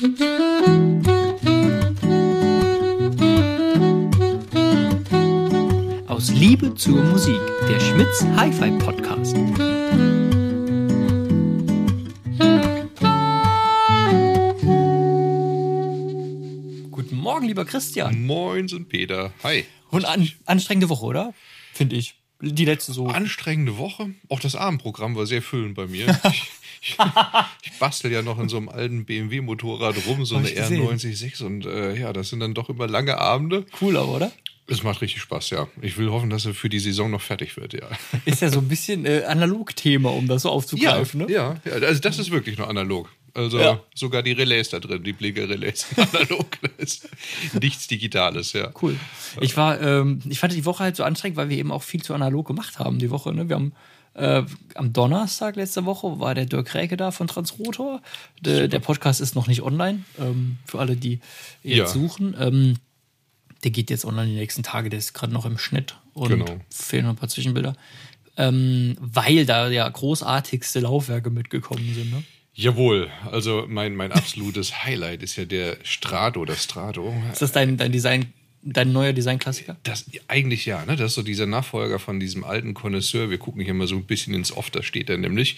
Aus Liebe zur Musik, der Schmitz Hi-Fi Podcast. Guten Morgen, lieber Christian. Moin, sind Peter. Hi. Und an, anstrengende Woche, oder? Finde ich. Die letzte so. Anstrengende Woche. Auch das Abendprogramm war sehr füllend bei mir. ich, ich, ich bastel ja noch in so einem alten BMW-Motorrad rum, so Hab eine ich gesehen. R906. Und äh, ja, das sind dann doch immer lange Abende. Cool, aber, oder? Es macht richtig Spaß, ja. Ich will hoffen, dass er für die Saison noch fertig wird, ja. Ist ja so ein bisschen äh, Analog-Thema, um das so aufzugreifen, ne? ja, ja, also das ist wirklich noch analog. Also Ja. sogar die Relais da drin, die Blinker-Relais analog. Nichts Digitales, ja. Cool. Ich war, ähm, ich fand die Woche halt so anstrengend, weil wir eben auch viel zu analog gemacht haben die Woche. Ne? Wir haben äh, am Donnerstag letzte Woche war der Dirk Räke da von Transrotor. Der, der Podcast ist noch nicht online, ähm, für alle, die jetzt Ja. suchen. Ähm, der geht jetzt online die nächsten Tage, der ist gerade noch im Schnitt und Genau. fehlen noch ein paar Zwischenbilder. Ähm, weil da ja großartigste Laufwerke mitgekommen sind. Ne? Jawohl, also mein, mein absolutes Highlight ist ja der Strato, das Strato. Ist das dein, dein Design, dein neuer Designklassiker? Das eigentlich ja, ne? Das ist so dieser Nachfolger von diesem alten Connoisseur. Wir gucken hier mal so ein bisschen ins Off, da steht er nämlich.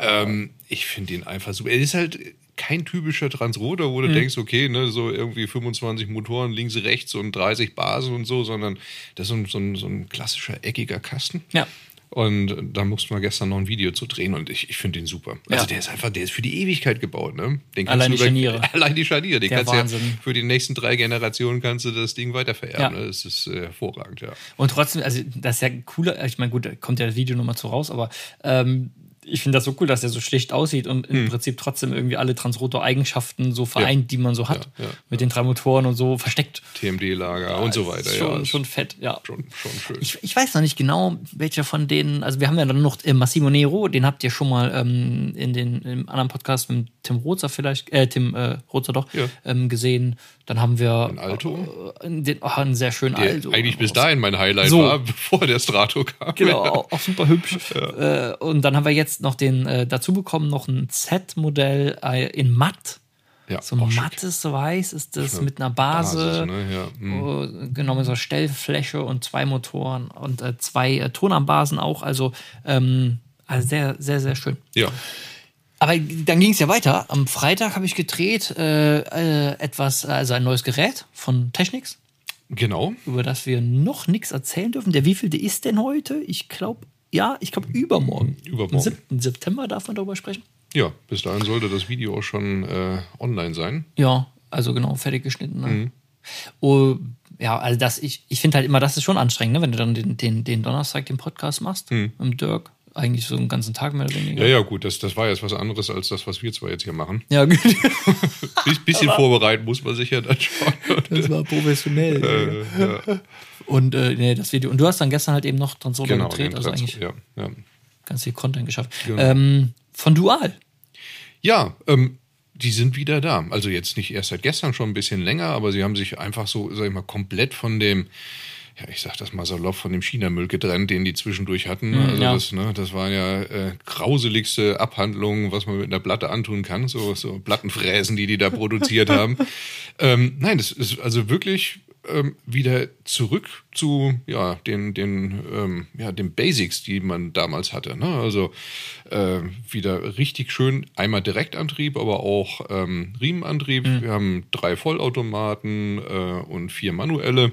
Ähm, ich finde ihn einfach super. Er ist halt kein typischer Transroder, wo du denkst, okay, ne, so irgendwie 25 Motoren links, rechts und 30 Basen und so, sondern das ist so ein, so ein, so ein klassischer eckiger Kasten. Ja. Und da mussten wir gestern noch ein Video zu drehen und ich, ich finde den super. Also Ja. der ist einfach, der ist für die Ewigkeit gebaut, ne? Den Allein du die Scharniere. Allein die Scharniere. Den Der kannst Wahnsinn. du ja für die nächsten drei Generationen kannst du das Ding weitervererben. Ja. Ne? Das ist äh, hervorragend, ja. Und trotzdem, also das ist ja cooler, ich meine, gut, da kommt ja das Video nochmal zu raus, aber ähm, ich finde das so cool, dass der so schlicht aussieht und im Prinzip trotzdem irgendwie alle Transrotor-Eigenschaften so vereint, die man so hat. Ja, ja, mit den drei Motoren und so versteckt. TMD-Lager und so weiter. Schon, ja, schon fett, ja. schon, schon schön. Ich, ich weiß noch nicht genau, welcher von denen, also wir haben ja dann noch äh, Massimo Nero, den habt ihr schon mal ähm, in den im anderen Podcast mit Tim Rozer vielleicht, äh, Tim äh, Rozer doch, Ja. ähm, gesehen. Dann haben wir Ein Alto? äh, den, oh, einen sehr schönen der Alto. eigentlich bis dahin mein Highlight So. war, bevor der Strato kam. Genau, auch, auch super hübsch. Äh, und dann haben wir jetzt noch den äh, dazu bekommen, noch ein Z-Modell äh, in matt. Ja, So schick. mattes Weiß ist das Ja, mit einer Base. Basis, ne? ja. hm. äh, Genau, mit so einer Stellfläche und zwei Motoren und äh, zwei äh, Tonarmbasen auch. Also, ähm, also sehr, sehr, sehr schön. ja. Aber dann ging es ja weiter. Am Freitag habe ich gedreht äh, äh, etwas, also ein neues Gerät von Technics, Genau. über das wir noch nichts erzählen dürfen. Der wievielte ist denn heute? Ich glaube, ja, ich glaube übermorgen. Übermorgen. Am 7. September darf man darüber sprechen. Ja, bis dahin sollte das Video auch schon äh, online sein. Ja, also genau, fertig geschnitten. Ne? Mhm. Oh, ja, also das, ich, ich finde halt immer, das ist schon anstrengend, ne? wenn du dann den, den, den Donnerstag den Podcast machst, mit Dirk. Eigentlich so einen ganzen Tag mehr oder weniger. Mhm. Ja, ja, gut, das, das war jetzt was anderes als das, was wir zwar jetzt hier machen. Ja, gut. Biss- bisschen vorbereiten muss man sich ja dann schon. Das war professionell. Äh, ja, Und äh, nee, das Video. Und du hast dann gestern halt eben noch so genau, gedreht, also eigentlich ja, ja. ganz viel Content geschafft. Genau. Ähm, von Dual. Ja, ähm, die sind wieder da. Also jetzt nicht erst seit gestern, schon ein bisschen länger, aber sie haben sich einfach so, sag ich mal, komplett von dem, ja, ich sag das mal salopp, von dem China-Müll getrennt, den die zwischendurch hatten. also ja. das, ne, das waren ja äh, grauseligste Abhandlungen, was man mit einer Platte antun kann, so, so Plattenfräsen, die die da produziert haben. Ähm, nein, das ist also wirklich ähm, wieder zurück zu ja den den ähm, ja den Basics, die man damals hatte. Ne? Also äh, wieder richtig schön einmal Direktantrieb, aber auch ähm, Riemenantrieb. Wir haben drei Vollautomaten äh, und vier manuelle.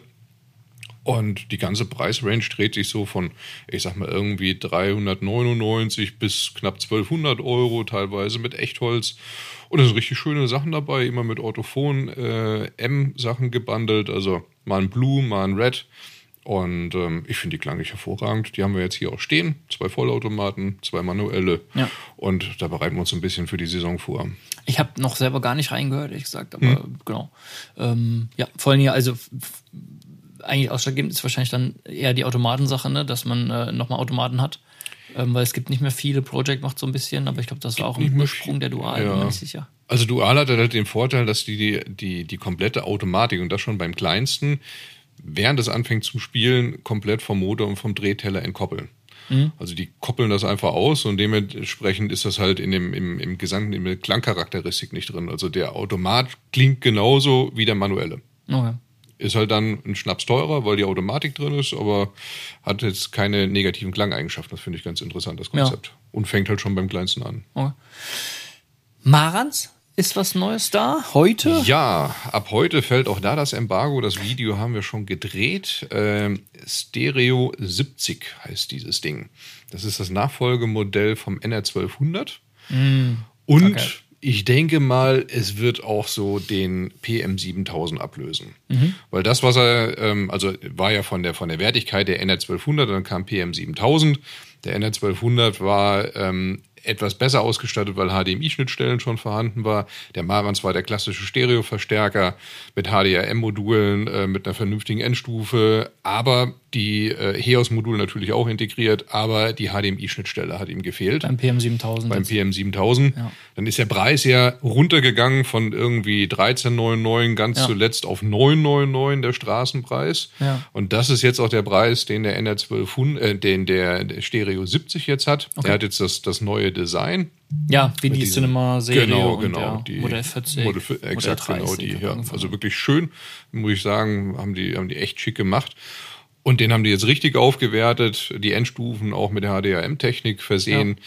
Und die ganze Preisrange dreht sich so von, ich sag mal, irgendwie 399 bis knapp 1200 Euro, teilweise mit Echtholz. Und da sind richtig schöne Sachen dabei, immer mit Orthophon äh, M-Sachen gebundelt, also mal ein Blue, mal ein Red. Und ähm, ich finde die klanglich hervorragend. Die haben wir jetzt hier auch stehen. Zwei Vollautomaten, zwei manuelle. Ja. Und da bereiten wir uns ein bisschen für die Saison vor. Ich habe noch selber gar nicht reingehört, ehrlich gesagt, aber genau. Ähm, ja, vor allem hier, also eigentlich ausschlaggebend ist wahrscheinlich dann eher die Automatensache, ne? dass man äh, nochmal Automaten hat. Ähm, weil es gibt nicht mehr viele, Project macht so ein bisschen, aber ich glaube, das war auch ein Ursprung der Dual, Ja. bin nicht sicher. Also Dual hat halt den Vorteil, dass die, die, die, die komplette Automatik und das schon beim kleinsten, während es anfängt zum Spielen, komplett vom Motor und vom Drehteller entkoppeln. Also die koppeln das einfach aus und dementsprechend ist das halt in dem, im, im Gesang, in der Klangcharakteristik nicht drin. Also der Automat klingt genauso wie der manuelle. Okay. Ist halt dann ein Schnaps teurer, weil die Automatik drin ist, aber hat jetzt keine negativen Klangeigenschaften. Das finde ich ganz interessant, das Konzept. Und fängt halt schon beim Kleinsten an. okay. Marans, ist was Neues da? Heute? Ja, ab heute fällt auch da das Embargo. Das Video haben wir schon gedreht. Ähm, Stereo 70 heißt dieses Ding. Das ist das Nachfolgemodell vom NR1200. Und okay. Ich denke mal, es wird auch so den PM7000 ablösen. Weil das, was er, ähm, also war ja von der, von der Wertigkeit der NR1200, dann kam PM7000. Der NR1200 war ähm, etwas besser ausgestattet, weil HDMI-Schnittstellen schon vorhanden war. Der Marantz war der klassische Stereoverstärker mit HDRM-Modulen, äh, mit einer vernünftigen Endstufe, aber die äh, HEOS-Module natürlich auch integriert, aber die HDMI-Schnittstelle hat ihm gefehlt Beim PM7000. beim PM7000. Ja. Dann ist der Preis ja runtergegangen von irgendwie 13,99 ganz Ja. zuletzt auf 9,99 der Straßenpreis. Ja. Und das ist jetzt auch der Preis, den der NR1200, äh, den der, der Stereo 70 jetzt hat. Er hat jetzt das, das neue Design. ja, wie die Cinema-Serie Genau, und genau. der die Modell 40. Modell, exakt, Modell genau 30 die. hat Ja. Also wirklich schön, muss ich sagen, haben die, haben die echt schick gemacht. Und den haben die jetzt richtig aufgewertet, die Endstufen auch mit der HDRM-Technik versehen.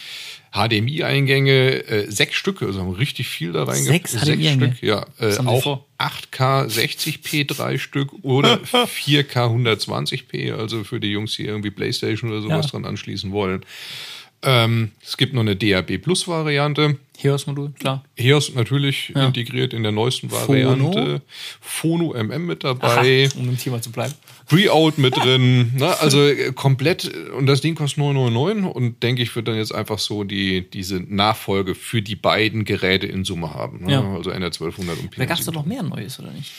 HDMI-Eingänge, äh, sechs Stück, also haben richtig viel da rein Sechs HDMI-Eingänge? Stück, ja. Äh, auch vor? 8K 60p drei Stück oder 4K 120p, also für die Jungs, die irgendwie Playstation oder sowas Ja. dran anschließen wollen. Ähm, es gibt noch eine DAB Plus Variante. HEOS-Modul, klar. HEOS natürlich Ja. integriert in der neuesten Phono? Variante. Phono MM mit dabei. Aha, um im Thema zu bleiben. Pre-Out mit drin. Ne? Also äh, komplett. Und das Ding kostet 999 und denke ich, wird dann jetzt einfach so die, diese Nachfolge für die beiden Geräte in Summe haben. Ne? Ja. Also NR1200 und Da gab es PM700. doch noch mehr Neues, oder nicht?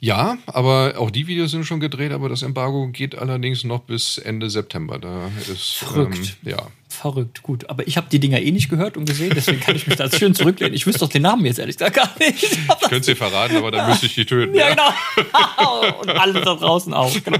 Ja, aber auch die Videos sind schon gedreht, aber das Embargo geht allerdings noch bis Ende September. Da ist Verrückt. Ähm, ja. Verrückt, gut. Aber ich habe die Dinger eh nicht gehört und gesehen, deswegen kann ich mich da schön zurücklehnen. Ich wüsste doch den Namen jetzt ehrlich gesagt gar nicht. Ich könnte es dir verraten, aber dann müsste ich die töten. Ja, genau. Und alle da draußen auch. Genau.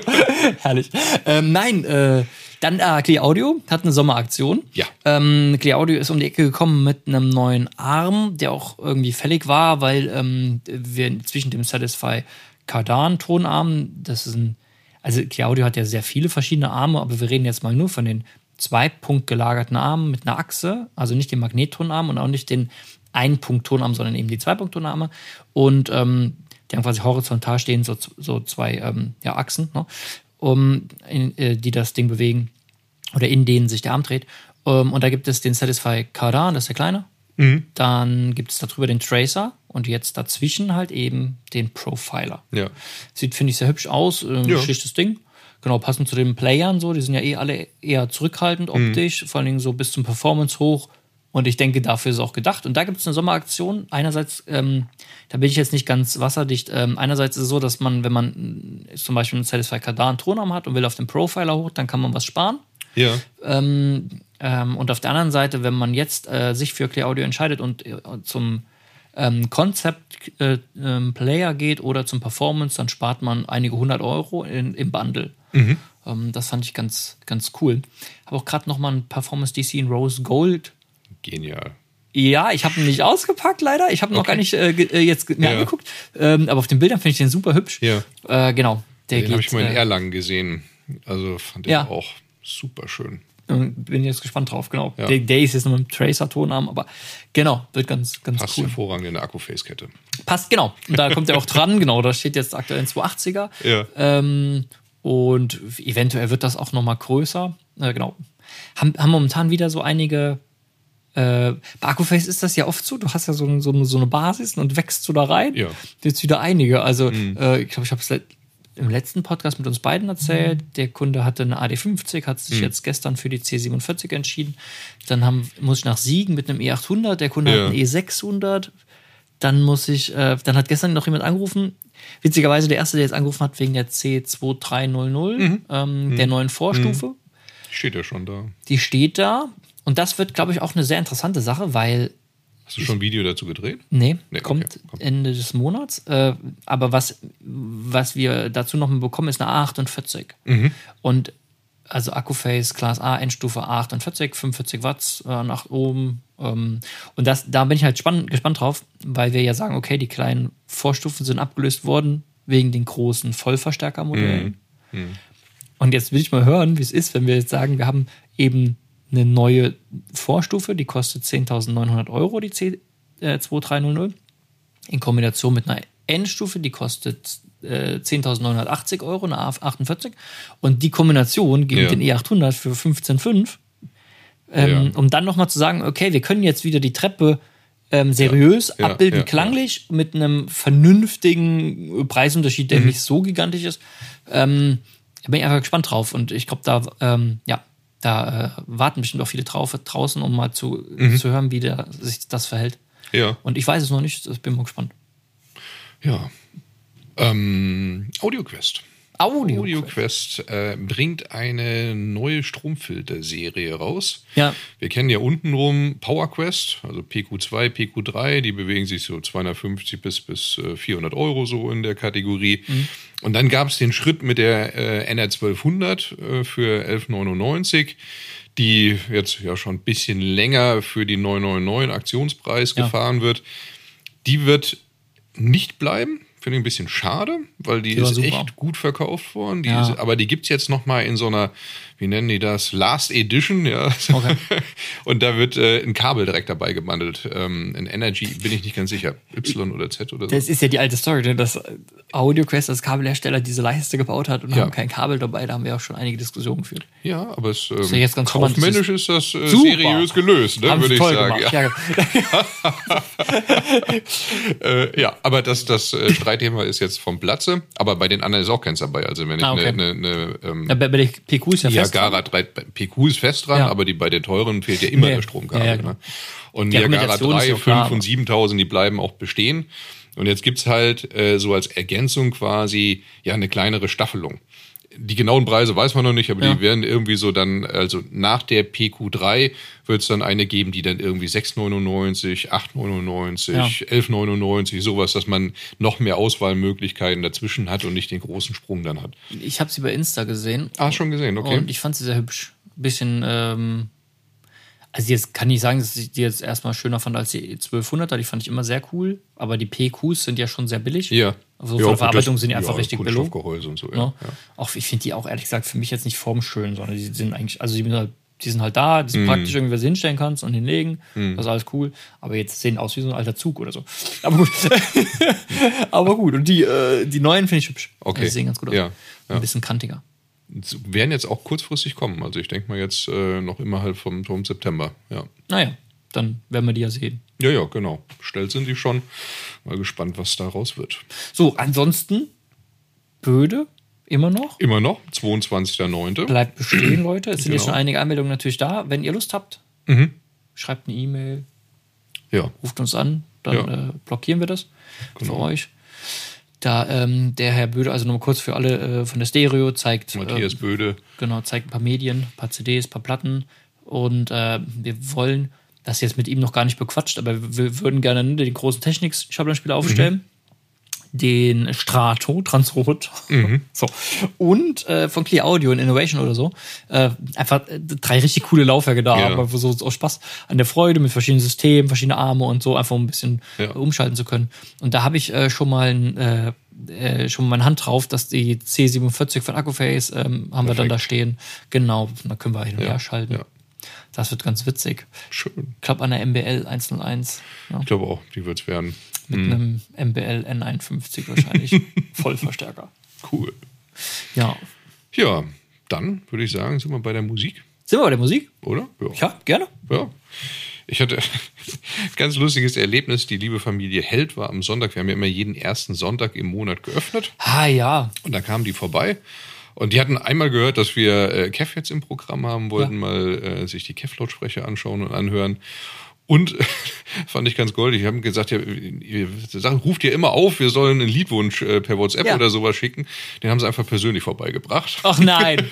Herrlich. Ähm, nein, äh, dann äh, Clear Audio hat eine Sommeraktion. Ja. Ähm, Clear Audio ist um die Ecke gekommen mit einem neuen Arm, der auch irgendwie fällig war, weil ähm, wir zwischen dem Satisfy Cardan Tonarm, das ist ein, also Clear Audio hat ja sehr viele verschiedene Arme, aber wir reden jetzt mal nur von den zwei Punkt gelagerten Armen mit einer Achse, also nicht den Magnettonarm und auch nicht den Ein-Punkt-Tonarm, sondern eben die Zwei-Punkt-Tonarme. Und ähm, die haben quasi horizontal stehen, so, so zwei ähm, ja, Achsen, ne? um, in, äh, die das Ding bewegen oder in denen sich der Arm dreht. Um, und da gibt es den Satisfy Cardan, das ist der kleine. Dann gibt es darüber den Tracer und jetzt dazwischen halt eben den Profiler. Ja. Sieht, finde ich, sehr hübsch aus. Ähm, Ja. Schlichtes Ding. Genau, passend zu den Playern so. Die sind ja eh alle eher zurückhaltend Mhm. optisch, vor allen Dingen so bis zum Performance hoch. Und ich denke, dafür ist auch gedacht. Und da gibt es eine Sommeraktion. Einerseits, ähm, da bin ich jetzt nicht ganz wasserdicht. Ähm, einerseits ist es so, dass man, wenn man äh, zum Beispiel einen Satisfy Cardan Tonarm hat und will auf den Profiler hoch, dann kann man was sparen. Ja. Ähm, ähm, und auf der anderen Seite, wenn man jetzt äh, sich für Clear Audio entscheidet und äh, zum ähm, Concept äh, ähm, Player geht oder zum Performance, dann spart man einige hundert Euro in, im Bundle. Ähm, das fand ich ganz, ganz cool. Habe auch gerade noch mal ein Performance DC in Rose Gold. Genial. Ja, ich habe ihn nicht ausgepackt, leider. Ich habe ihn noch Okay. gar nicht äh, äh, jetzt mir Ja. angeguckt. Ähm, aber auf den Bildern finde ich den super hübsch. Ja. Äh, genau. Der Den habe ich mal in äh, Erlangen gesehen. Also fand ich Ja. auch super schön. Ähm, Bin jetzt gespannt drauf, genau. Ja. Der, der ist jetzt noch mit dem Tracer-Tonarm, aber genau, wird ganz, ganz Passt cool. hervorragend in der Akku-Face-Kette. Passt, genau. Und da kommt er auch dran, genau. Da steht jetzt aktuell ein 280er. Ja. Ähm, und eventuell wird das auch noch mal größer. Äh, genau. Haben, haben momentan wieder so einige. Äh, bei Akkuface ist das ja oft so. Du hast ja so, so, eine- so eine Basis und wächst so da rein. Ja. Mhm. Jetzt wieder einige. Also, äh, ich glaube, ich habe es im letzten Podcast mit uns beiden erzählt. Der Kunde hatte eine AD50, hat Mhm. sich jetzt gestern für die C47 entschieden. Dann haben, muss ich nach Siegen mit einem E800. Der Kunde Ja. hat einen E600. Dann muss ich, äh, dann hat gestern noch jemand angerufen. Witzigerweise der erste, der jetzt angerufen hat, wegen der C2300, Mhm. ähm, der neuen Vorstufe. Steht ja schon da. Die steht da. Und das wird, glaube ich, auch eine sehr interessante Sache, weil, Hast du schon ein Video dazu gedreht? nee, Nee, kommt okay, kommt. Ende des Monats. Äh, aber was, was wir dazu noch bekommen, ist eine A48. Mhm. Und also Akkuface Class A, Endstufe 48, 45 Watt äh, nach oben. Ähm, und das, da bin ich halt spann, gespannt drauf, weil wir ja sagen, okay, die kleinen Vorstufen sind abgelöst worden wegen den großen Vollverstärkermodellen. Mhm. Und jetzt will ich mal hören, wie es ist, wenn wir jetzt sagen, wir haben eben eine neue Vorstufe, die kostet 10.900 Euro, die C2300, in Kombination mit einer Endstufe, die kostet äh, 10.980 Euro, eine A48. Und die Kombination gegen Ja. den E800 für 15,5, ähm, Ja. um dann nochmal zu sagen, okay, wir können jetzt wieder die Treppe ähm, seriös Ja, abbilden, klanglich, mit einem vernünftigen Preisunterschied, Mhm. der nicht so gigantisch ist. Ähm, da bin ich einfach gespannt drauf. Und ich glaube, da, ähm, ja, da äh, warten bestimmt auch viele drauf draußen, um mal zu, Mhm. zu hören, wie der, sich das verhält. Ja. Und ich weiß es noch nicht, ich bin mal gespannt. Ja. Ähm, AudioQuest. Audio. AudioQuest äh, bringt eine neue Stromfilter-Serie raus. Ja. Wir kennen ja untenrum PowerQuest, also PQ2, PQ3, die bewegen sich so 250 bis, bis äh, 400 Euro so in der Kategorie. Und dann gab es den Schritt mit der äh, NR1200 äh, für 11,99, die jetzt ja schon ein bisschen länger für die 999 Aktionspreis Ja. gefahren wird. Die wird nicht bleiben. Finde ich ein bisschen schade, weil die, Die ist super. echt gut verkauft worden. Die Ja. ist, aber die gibt es jetzt noch mal in so einer, wie nennen die das, Last Edition. Ja. Okay. Und da wird äh, ein Kabel direkt dabei gebundelt. Ähm, in Energy bin ich nicht ganz sicher. Y oder Z oder so. Das ist ja die alte Story, ne, dass AudioQuest als Kabelhersteller diese Leiste gebaut hat und Ja. haben kein Kabel dabei. Da haben wir auch schon einige Diskussionen geführt. ja, aber es, ähm, ja jetzt ganz kaufmännisch ist das äh, seriös gelöst, ne, würde ich toll sagen. gemacht. Ja. Ja. Äh, ja, aber das, das äh, Streitthema ist jetzt vom Platze. Aber bei den anderen ist auch keins dabei. Also wenn ich Ah, okay. eine, eine, eine ähm, Ja, bei, der PQ ist ja fest. Niagara 3, PQ ist fest dran, Ja. aber die, bei den teuren fehlt ja immer Nee. der Stromkabel. Ja, genau. ne? Und Die Niagara Argumentation ist 3, ja 5 klar, und aber- 7000, die bleiben auch bestehen. Und jetzt gibt's halt äh, so als Ergänzung quasi ja eine kleinere Staffelung. Die genauen Preise weiß man noch nicht, aber Ja. die werden irgendwie so dann, also nach der PQ3 wird es dann eine geben, die dann irgendwie 6,99, 8,99, Ja. 11,99, sowas, dass man noch mehr Auswahlmöglichkeiten dazwischen hat und nicht den großen Sprung dann hat. Ich habe sie bei Insta gesehen Ah, schon gesehen, okay. und ich fand sie sehr hübsch. Bisschen, ähm, also jetzt kann ich sagen, dass ich die jetzt erstmal schöner fand als die 1200er. Die fand ich immer sehr cool. Aber die PQs sind ja schon sehr billig. Ja. Also Ja, von der Verarbeitung sind die einfach ja, richtig billig. Und so, ja. Ne? ja. Auch ich finde die auch ehrlich gesagt für mich jetzt nicht formschön, sondern die sind eigentlich, also die sind halt, die sind halt da, die sind praktisch irgendwie, was du hinstellen kannst und hinlegen. Das ist alles cool. Aber jetzt sehen aus wie so ein alter Zug oder so. Aber gut. Aber gut. Und die, äh, die neuen finde ich hübsch. Okay. Also die sehen ganz gut aus. Ja, ja. Ein bisschen kantiger. Werden jetzt auch kurzfristig kommen. Also ich denke mal jetzt äh, noch immer halt vom, vom September. Ja. Naja, dann werden wir die ja sehen. ja, ja, genau. Bestellt sind die schon. Mal gespannt, was daraus wird. So, ansonsten, Böde, immer noch. Immer noch, 22.09. Bleibt bestehen, Leute. Es sind jetzt Genau. schon einige Anmeldungen natürlich da. Wenn ihr Lust habt, Mhm. schreibt eine E-Mail, Ja, ruft uns an, dann Ja. äh, blockieren wir das Genau. für euch. Da ähm, der Herr Böde, also nochmal kurz für alle äh, von der Stereo, zeigt, Matthias äh, Böde. genau, zeigt ein paar Medien, ein paar CDs, ein paar Platten und äh, wir wollen das jetzt mit ihm noch gar nicht bequatscht, aber wir, würden gerne ne, den großen Technik-Schablonspieler aufstellen. Den Strato, Transrot. So. Und äh, von Clear Audio und Innovation oder so. Äh, einfach äh, drei richtig coole Laufwerke da Ja. haben, so aus Spaß an der Freude mit verschiedenen Systemen, verschiedene Arme und so, einfach um ein bisschen Ja. umschalten zu können. Und da habe ich äh, schon mal ein, äh, äh, schon meine Hand drauf, dass die C47 von Accuface ähm, haben wir dann da Perfekt. stehen. Genau, da können wir hin und Ja, her schalten. ja. Das wird ganz witzig. Schön. Ich glaube an der MBL 101. Ja, Ich glaube auch, die wird es werden. Mit Mhm. einem MBL N51 wahrscheinlich. Vollverstärker. Cool. Ja. Ja, dann würde ich sagen, sind wir bei der Musik, Sind wir bei der Musik? oder? Ja, gerne. Ja. Ich hatte ein ganz lustiges Erlebnis. Die liebe Familie Held war am Sonntag. Wir haben ja immer jeden ersten Sonntag im Monat geöffnet. Ah ja. Und da kamen die vorbei. Und die hatten einmal gehört, dass wir äh, Kev jetzt im Programm haben, wollten Ja. mal äh, sich die Kev-Lautsprecher anschauen und anhören. Und fand ich ganz goldig. Die haben gesagt, ja, ihr sagt, ruft ihr immer auf, wir sollen einen Liedwunsch äh, per WhatsApp Ja. oder sowas schicken. Den haben sie einfach persönlich vorbeigebracht. Ach nein.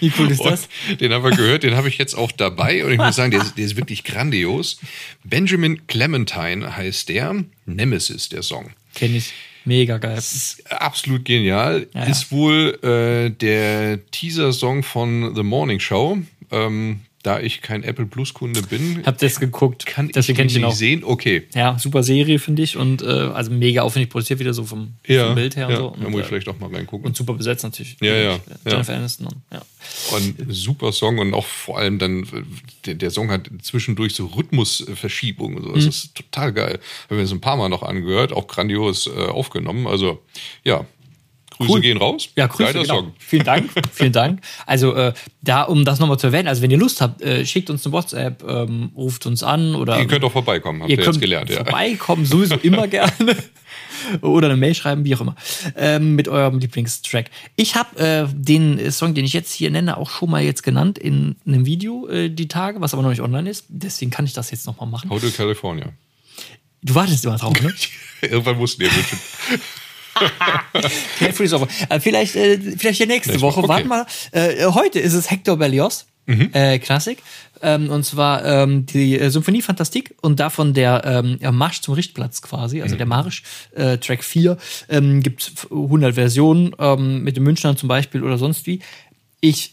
Wie cool ist das? Und den haben wir gehört, den habe ich jetzt auch dabei und ich muss sagen, der ist, der ist wirklich grandios. Benjamin Clementine heißt der. Nemesis, der Song. Kenn ich. Mega geil. Absolut genial. Ja, ja. Ist wohl äh, der Teaser-Song von The Morning Show. Ähm, da ich kein Apple Plus Kunde bin, Hab das geguckt. kann ich Deswegen ich ihn nicht auch. sehen. Okay. Ja, super Serie, finde ich. Und äh, also mega aufwendig produziert wieder so vom, vom Bild her ja, und so. Da Und, muss ich äh, vielleicht auch mal reingucken. und super besetzt natürlich. Ja, ja, Jennifer ja. Aniston. Und, ja. Und super Song und auch vor allem dann, äh, der, der Song hat zwischendurch so Rhythmusverschiebungen so. Mhm. Das ist total geil. Haben wir es ein paar Mal noch angehört, auch grandios äh, aufgenommen. Also, ja. Grüße Cool. gehen raus. Ja, Grüße, Geiler genau. Song. Vielen Dank, vielen Dank. Also äh, da, um das nochmal zu erwähnen, also wenn ihr Lust habt, äh, schickt uns eine WhatsApp, ähm, ruft uns an oder Ihr könnt auch vorbeikommen, habt ihr ihr könnt jetzt gelernt. Ja. vorbeikommen, sowieso immer gerne. Oder eine Mail schreiben, wie auch immer, ähm, mit eurem Lieblingstrack. Ich habe äh, den Song, den ich jetzt hier nenne, auch schon mal jetzt genannt in einem Video äh, die Tage, was aber noch nicht online ist. Deswegen kann ich das jetzt nochmal machen. Hotel California. Du wartest immer drauf, ne? Irgendwann mussten die ist over. Äh, vielleicht, äh, vielleicht ja nächste Nächstes Woche. Mal, okay. Warte mal. Äh, heute ist es Hector Berlioz. Äh, Klassik. Ähm, und zwar ähm, die äh, Symphonie Fantastique und davon der ähm, ja, Marsch zum Richtplatz quasi, also der Marsch, äh, Track 4. Ähm, Gibt 100 Versionen ähm, mit den Münchnern zum Beispiel oder sonst wie. Ich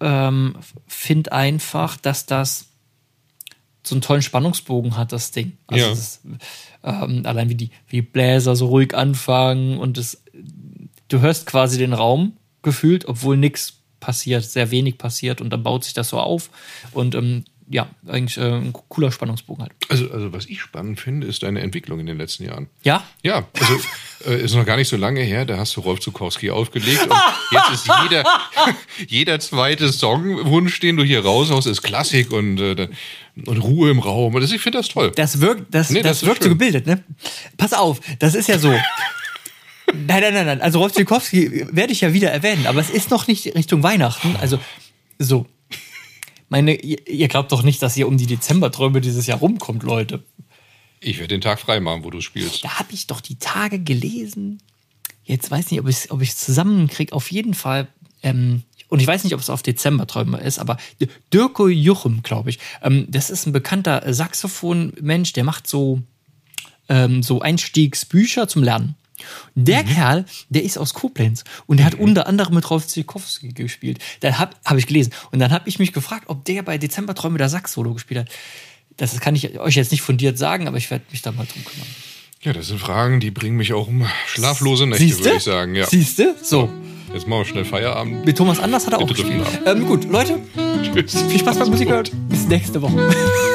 ähm, finde einfach, dass das so einen tollen Spannungsbogen hat, das Ding. Also Ja. das ähm, allein wie die wie Bläser so ruhig anfangen und es, du hörst quasi den Raum gefühlt, obwohl nichts passiert, sehr wenig passiert und dann baut sich das so auf und ähm, ja, eigentlich äh, ein cooler Spannungsbogen halt. Also, also, was ich spannend finde, ist deine Entwicklung in den letzten Jahren. Ja, Ja, also äh, ist noch gar nicht so lange her, da hast du Rolf Zukowski aufgelegt und jetzt ist jeder, jeder zweite Songwunsch, den du hier raushaust, ist Klassik und, äh, und Ruhe im Raum. Und das, ich finde das toll. das wirkt, das, Nee, das, das wirkt so gebildet, ne? Pass auf, das ist ja so. Nein, nein, nein, nein. Also Rolf Zilkowski werde ich ja wieder erwähnen, aber es ist noch nicht Richtung Weihnachten. Also so. Meine, ihr, ihr glaubt doch nicht, dass ihr um die Dezemberträume dieses Jahr rumkommt, Leute. Ich werde den Tag frei machen, wo du spielst. Da habe ich doch die Tage gelesen. Jetzt weiß nicht, ob ich es ob ich's zusammenkriege. Auf jeden Fall. Ähm, und ich weiß nicht, ob es auf Dezemberträume ist, aber Dirko Juchem, glaube ich. Ähm, das ist ein bekannter Saxophon-Mensch, der macht so, ähm, so Einstiegsbücher zum Lernen. Der Kerl, der ist aus Koblenz und der hat unter anderem mit Rolf Zilkowski gespielt. Da habe hab ich gelesen. Und dann habe ich mich gefragt, ob der bei Dezemberträume der Sax-Solo gespielt hat. Das kann ich euch jetzt nicht fundiert sagen, aber ich werde mich da mal drum kümmern. Ja, das sind Fragen, die bringen mich auch um schlaflose Nächte, Siehste? würde ich sagen. Ja. Siehste? So. Jetzt machen wir schnell Feierabend. Mit Thomas Anders hat er auch gespielt. Ähm, gut, Leute, Tschüss. viel Spaß beim Musik. Bis nächste Woche.